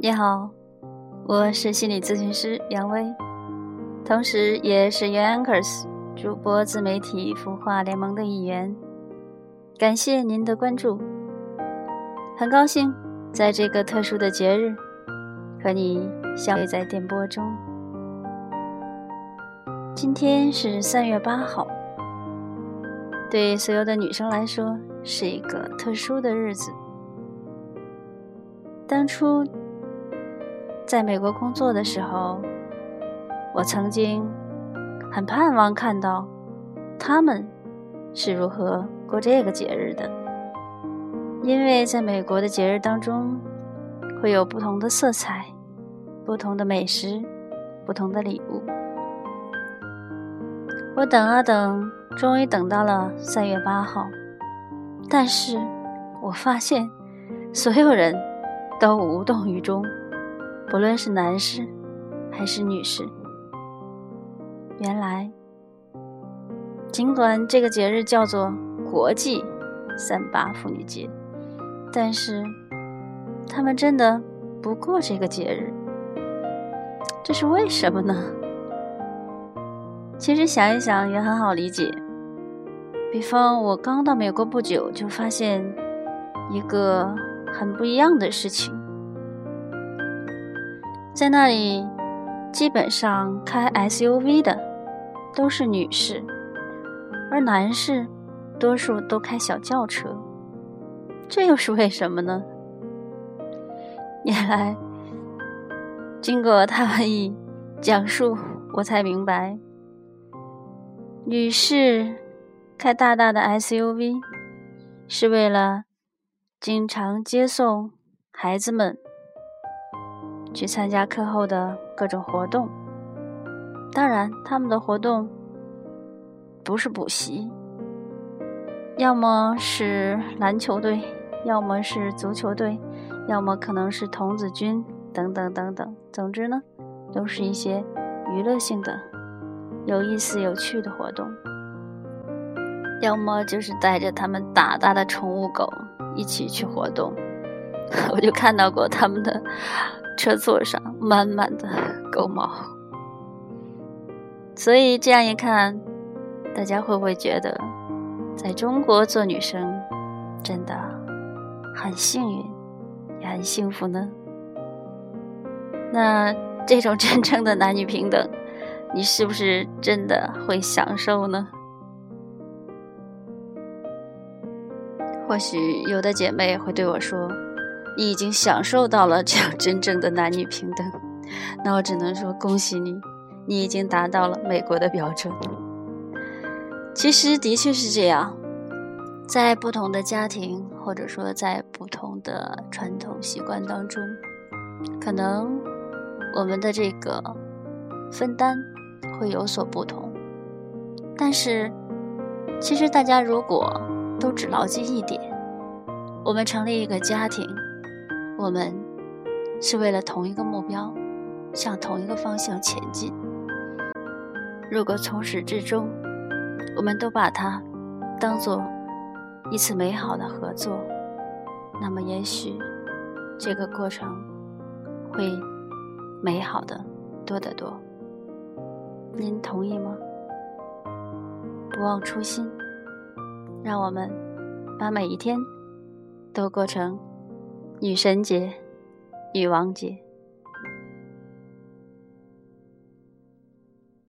你好，我是心理咨询师杨威，同时也是 Youngers 主播自媒体孵化联盟的一员。感谢您的关注，很高兴在这个特殊的节日和你相遇在电波中。今天是三月八号，对所有的女生来说是一个特殊的日子。当初。在美国工作的时候，我曾经很盼望看到他们是如何过这个节日的，因为在美国的节日当中会有不同的色彩、不同的美食、不同的礼物。我等啊等，终于等到了三月八号，但是我发现所有人都无动于衷。不论是男士还是女士，原来，尽管这个节日叫做国际三八妇女节，但是他们真的不过这个节日，这是为什么呢？其实想一想也很好理解。比方我刚到美国不久，就发现一个很不一样的事情。在那里，基本上开 SUV 的都是女士，而男士多数都开小轿车。这又是为什么呢？原来，经过他们一讲述，我才明白，女士开大大的 SUV 是为了经常接送孩子们。去参加课后的各种活动，当然，他们的活动不是补习，要么是篮球队，要么是足球队，要么可能是童子军等等等等。总之呢，都是一些娱乐性的、有意思、有趣的活动，要么就是带着他们大大的宠物狗一起去活动。我就看到过他们的。车座上满满的狗毛，所以这样一看，大家会不会觉得，在中国做女生真的很幸运，也很幸福呢？那这种真正的男女平等，你是不是真的会享受呢？或许有的姐妹会对我说。你已经享受到了这样真正的男女平等，那我只能说恭喜你，你已经达到了美国的标准。其实的确是这样，在不同的家庭或者说在不同的传统习惯当中，可能我们的这个分担会有所不同。但是，其实大家如果都只牢记一点，我们成立一个家庭。我们是为了同一个目标，向同一个方向前进。如果从始至终，我们都把它当做一次美好的合作，那么也许这个过程会美好的多得多。您同意吗？不忘初心，让我们把每一天都过成。女神节，女王节。